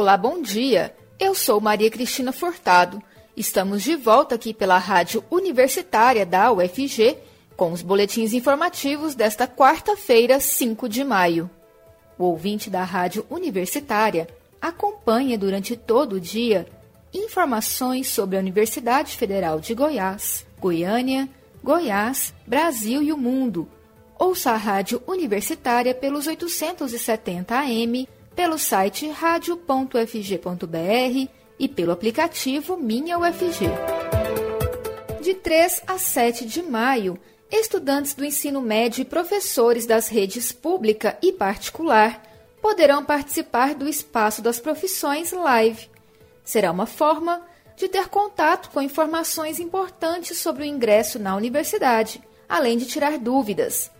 Olá, bom dia. Eu sou Maria Cristina Furtado. Estamos de volta aqui pela Rádio Universitária da UFG com os boletins informativos desta quarta-feira, 5 de maio. O ouvinte da Rádio Universitária acompanha durante todo o dia informações sobre a Universidade Federal de Goiás, Goiânia, Goiás, Brasil e o mundo. Ouça a Rádio Universitária pelos 870 AM, pelo site radio.fg.br e pelo aplicativo Minha UFG. De 3 a 7 de maio, estudantes do ensino médio e professores das redes pública e particular poderão participar do Espaço das Profissões Live. Será uma forma de ter contato com informações importantes sobre o ingresso na universidade, além de tirar dúvidas.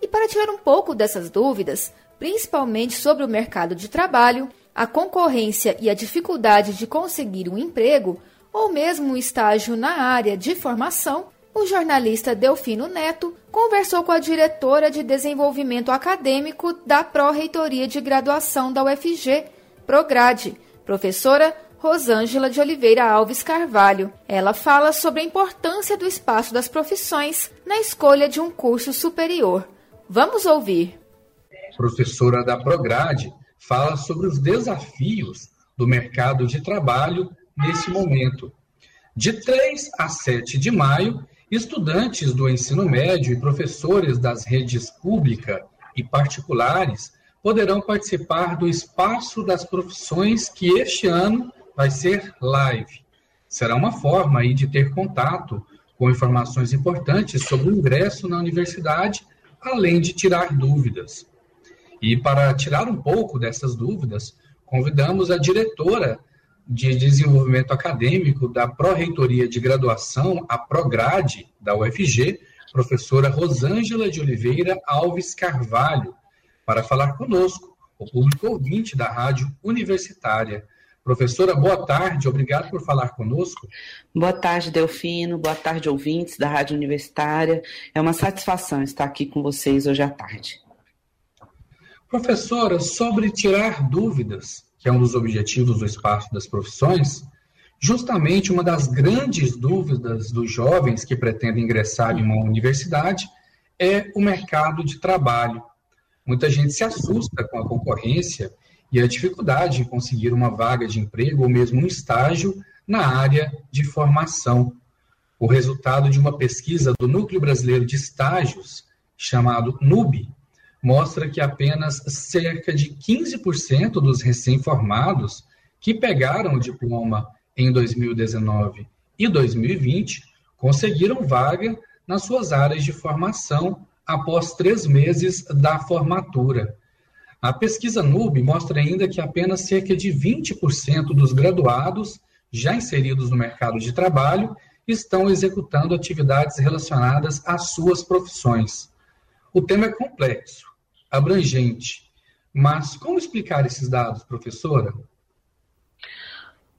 E para tirar um pouco dessas dúvidas, principalmente sobre o mercado de trabalho, a concorrência e a dificuldade de conseguir um emprego ou mesmo um estágio na área de formação, o jornalista Delfino Neto conversou com a diretora de desenvolvimento acadêmico da Pró-Reitoria de Graduação da UFG, Prograde, professora Rosângela de Oliveira Alves Carvalho. Ela fala sobre a importância do espaço das profissões na escolha de um curso superior. Vamos ouvir. Professora da Prograde fala sobre os desafios do mercado de trabalho nesse momento. De 3 a 7 de maio, estudantes do ensino médio e professores das redes pública e particulares poderão participar do Espaço das Profissões que este ano vai ser live. Será uma forma aí de ter contato com informações importantes sobre o ingresso na universidade, além de tirar dúvidas. E para tirar um pouco dessas dúvidas, convidamos a diretora de desenvolvimento acadêmico da Pró-Reitoria de Graduação, a Prograde, da UFG, professora Rosângela de Oliveira Alves Carvalho, para falar conosco, o público ouvinte da Rádio Universitária. Professora, boa tarde, obrigado por falar conosco. Boa tarde, Delfino, boa tarde, ouvintes da Rádio Universitária. É uma satisfação estar aqui com vocês hoje à tarde. Professora, sobre tirar dúvidas, que é um dos objetivos do Espaço das Profissões, justamente uma das grandes dúvidas dos jovens que pretendem ingressar em uma universidade é o mercado de trabalho. Muita gente se assusta com a concorrência e a dificuldade em conseguir uma vaga de emprego ou mesmo um estágio na área de formação. O resultado de uma pesquisa do Núcleo Brasileiro de Estágios, chamado NUB, mostra que apenas cerca de 15% dos recém-formados que pegaram o diploma em 2019 e 2020 conseguiram vaga nas suas áreas de formação após três meses da formatura. A pesquisa NUB mostra ainda que apenas cerca de 20% dos graduados já inseridos no mercado de trabalho estão executando atividades relacionadas às suas profissões. O tema é complexo, abrangente, mas como explicar esses dados, professora?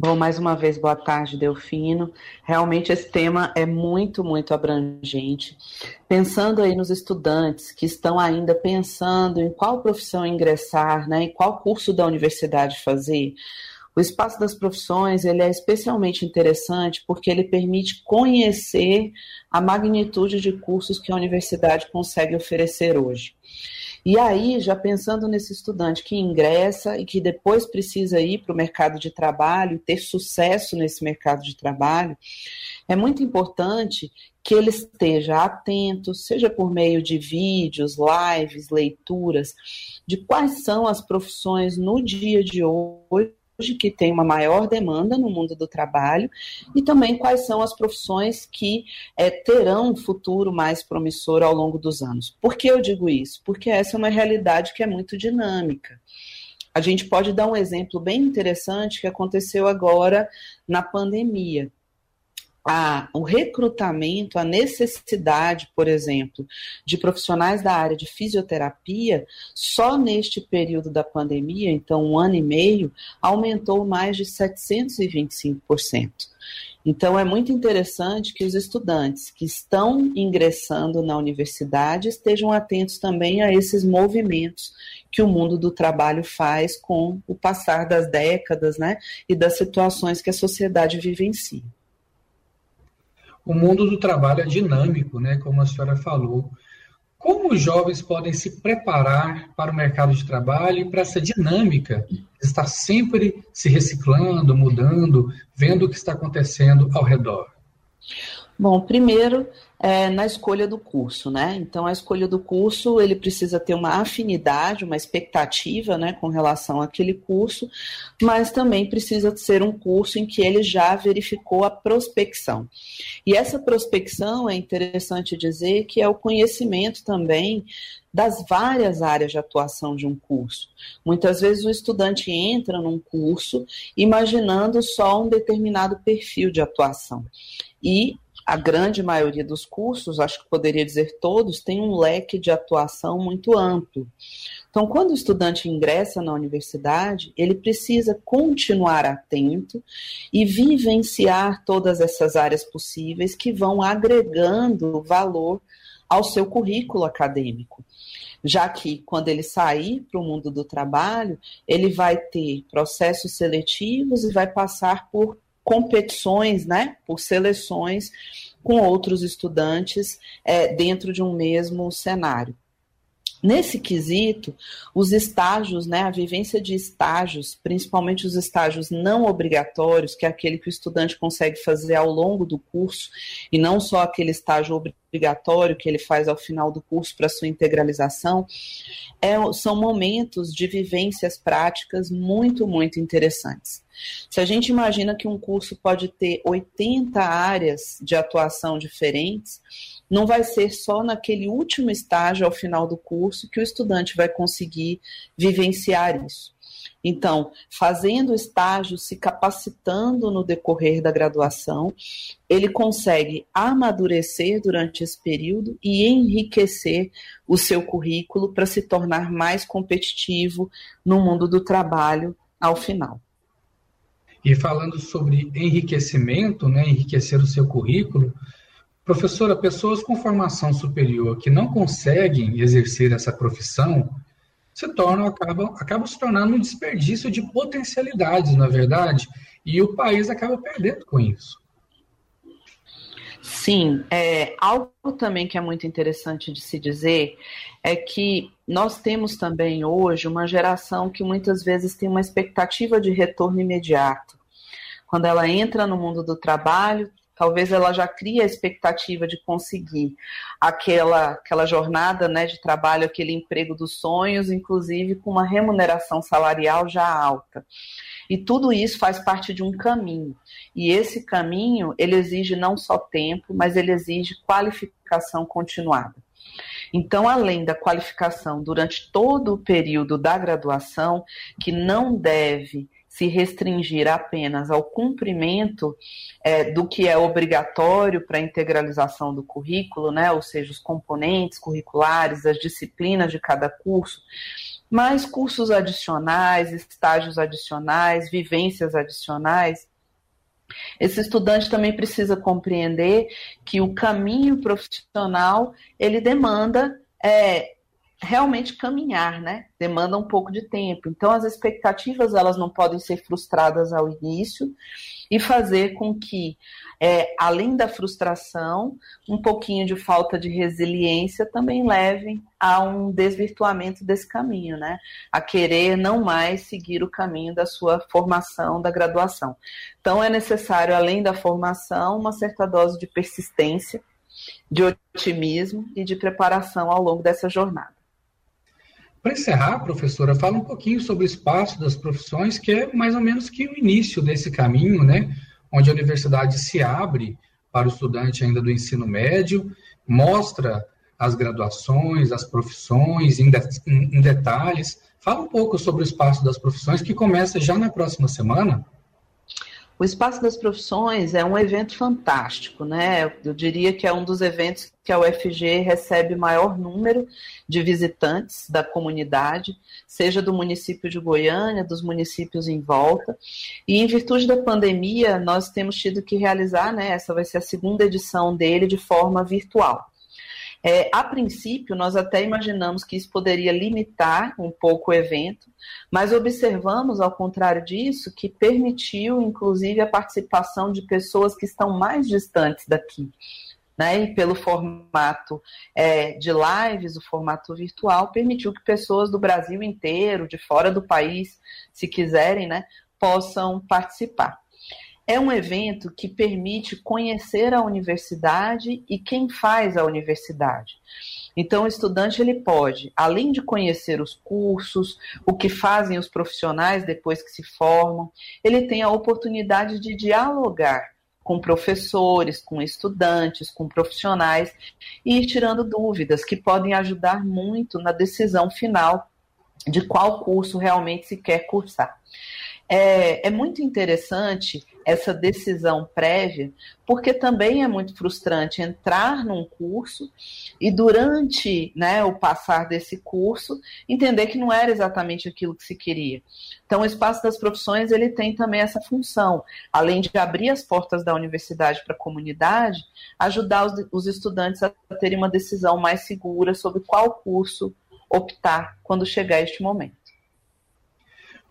Bom, mais uma vez, boa tarde, Delfino. Realmente esse tema é muito, muito abrangente. Pensando aí nos estudantes que estão ainda pensando em qual profissão ingressar, né, em qual curso da universidade fazer, o espaço das profissões ele é especialmente interessante porque ele permite conhecer a magnitude de cursos que a universidade consegue oferecer hoje. E aí, já pensando nesse estudante que ingressa e que depois precisa ir para o mercado de trabalho, ter sucesso nesse mercado de trabalho, é muito importante que ele esteja atento, seja por meio de vídeos, lives, leituras, de quais são as profissões no dia de hoje hoje que tem uma maior demanda no mundo do trabalho e também quais são as profissões que é, terão um futuro mais promissor ao longo dos anos. Por que eu digo isso? Porque essa é uma realidade que é muito dinâmica. A gente pode dar um exemplo bem interessante que aconteceu agora na pandemia a, o recrutamento, a necessidade, por exemplo, de profissionais da área de fisioterapia, só neste período da pandemia, então um ano e meio, aumentou mais de 725%. Então, é muito interessante que os estudantes que estão ingressando na universidade estejam atentos também a esses movimentos que o mundo do trabalho faz com o passar das décadas né, e das situações que a sociedade vivencia. O mundo do trabalho é dinâmico, né, como a senhora falou. Como os jovens podem se preparar para o mercado de trabalho e para essa dinâmica, estar sempre se reciclando, mudando, vendo o que está acontecendo ao redor? Bom, primeiro, é, na escolha do curso, né? Então, a escolha do curso, ele precisa ter uma afinidade, uma expectativa, né, com relação àquele curso, mas também precisa ser um curso em que ele já verificou a prospecção. E essa prospecção, é interessante dizer, que é o conhecimento também das várias áreas de atuação de um curso. Muitas vezes o estudante entra num curso imaginando só um determinado perfil de atuação. E a grande maioria dos cursos, acho que poderia dizer todos, tem um leque de atuação muito amplo. Então, quando o estudante ingressa na universidade, ele precisa continuar atento e vivenciar todas essas áreas possíveis que vão agregando valor ao seu currículo acadêmico. Já que, quando ele sair para o mundo do trabalho, ele vai ter processos seletivos e vai passar por competições, né, por seleções com outros estudantes é, dentro de um mesmo cenário. Nesse quesito, os estágios, né, a vivência de estágios, principalmente os estágios não obrigatórios, que é aquele que o estudante consegue fazer ao longo do curso, e não só aquele estágio obrigatório que ele faz ao final do curso para sua integralização, é, são momentos de vivências práticas muito, muito interessantes. Se a gente imagina que um curso pode ter 80 áreas de atuação diferentes, não vai ser só naquele último estágio ao final do curso que o estudante vai conseguir vivenciar isso. Então, fazendo estágio, se capacitando no decorrer da graduação, ele consegue amadurecer durante esse período e enriquecer o seu currículo para se tornar mais competitivo no mundo do trabalho ao final. E falando sobre enriquecimento, né, enriquecer o seu currículo, Professora, pessoas com formação superior que não conseguem exercer essa profissão se tornam, acabam, acabam se tornando um desperdício de potencialidades, na é verdade, e o país acaba perdendo com isso. Sim, é, algo também que é muito interessante de se dizer é que nós temos também hoje uma geração que muitas vezes tem uma expectativa de retorno imediato. Quando ela entra no mundo do trabalho, talvez ela já crie a expectativa de conseguir aquela, aquela jornada né, de trabalho, aquele emprego dos sonhos, inclusive com uma remuneração salarial já alta. E tudo isso faz parte de um caminho. E esse caminho, ele exige não só tempo, mas ele exige qualificação continuada. Então, além da qualificação durante todo o período da graduação, que não deve se restringir apenas ao cumprimento é, do que é obrigatório para a integralização do currículo, né, ou seja, os componentes curriculares, as disciplinas de cada curso, mas cursos adicionais, estágios adicionais, vivências adicionais. Esse estudante também precisa compreender que o caminho profissional ele demanda é, realmente caminhar, né? Demanda um pouco de tempo. Então as expectativas elas não podem ser frustradas ao início e fazer com que, é, além da frustração, um pouquinho de falta de resiliência também levem a um desvirtuamento desse caminho, né? A querer não mais seguir o caminho da sua formação, da graduação. Então é necessário, além da formação, uma certa dose de persistência, de otimismo e de preparação ao longo dessa jornada. Para encerrar, professora, fala um pouquinho sobre o espaço das profissões, que é mais ou menos que o início desse caminho, né? Onde a universidade se abre para o estudante ainda do ensino médio, mostra as graduações, as profissões em, de, em, em detalhes. Fala um pouco sobre o espaço das profissões, que começa já na próxima semana. O Espaço das Profissões é um evento fantástico, né? Eu diria que é um dos eventos que a UFG recebe maior número de visitantes da comunidade, seja do município de Goiânia, dos municípios em volta. E em virtude da pandemia, nós temos tido que realizar, né? Essa vai ser a segunda edição dele de forma virtual. É, a princípio, nós até imaginamos que isso poderia limitar um pouco o evento, mas observamos, ao contrário disso, que permitiu, inclusive, a participação de pessoas que estão mais distantes daqui. Né, e pelo formato é, de lives, o formato virtual, permitiu que pessoas do Brasil inteiro, de fora do país, se quiserem, né, possam participar. É um evento que permite conhecer a universidade e quem faz a universidade. Então, o estudante ele pode, além de conhecer os cursos, o que fazem os profissionais depois que se formam, ele tem a oportunidade de dialogar com professores, com estudantes, com profissionais e ir tirando dúvidas que podem ajudar muito na decisão final de qual curso realmente se quer cursar. É, é muito interessante essa decisão prévia, porque também é muito frustrante entrar num curso e durante né, o passar desse curso entender que não era exatamente aquilo que se queria. Então, o espaço das profissões ele tem também essa função, além de abrir as portas da universidade para a comunidade, ajudar os, os estudantes a terem uma decisão mais segura sobre qual curso optar quando chegar este momento.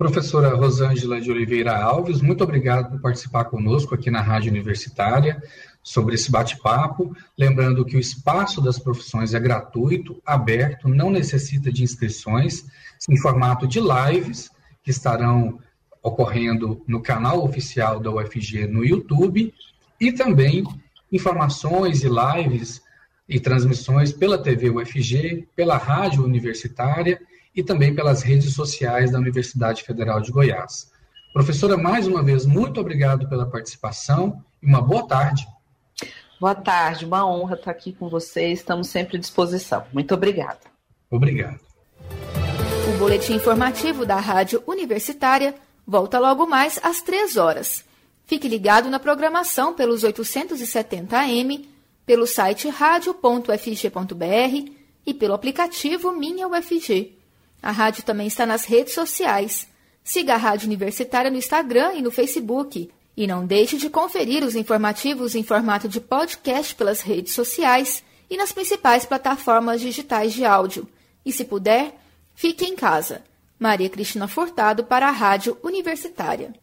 Professora Rosângela de Oliveira Alves, muito obrigado por participar conosco aqui na Rádio Universitária sobre esse bate-papo. Lembrando que o espaço das profissões é gratuito, aberto, não necessita de inscrições, em formato de lives que estarão ocorrendo no canal oficial da UFG no YouTube e também informações e lives e transmissões pela TV UFG, pela rádio universitária e também pelas redes sociais da Universidade Federal de Goiás. Professora, mais uma vez, muito obrigado pela participação e uma boa tarde. Boa tarde, uma honra estar aqui com vocês, estamos sempre à disposição. Muito obrigada. Obrigado. O boletim informativo da Rádio Universitária volta logo mais às três horas. Fique ligado na programação pelos 870 AM, pelo site radio.fg.br e pelo aplicativo Minha UFG. A rádio também está nas redes sociais. Siga a Rádio Universitária no Instagram e no Facebook. E não deixe de conferir os informativos em formato de podcast pelas redes sociais e nas principais plataformas digitais de áudio. E se puder, fique em casa. Maria Cristina Furtado para a Rádio Universitária.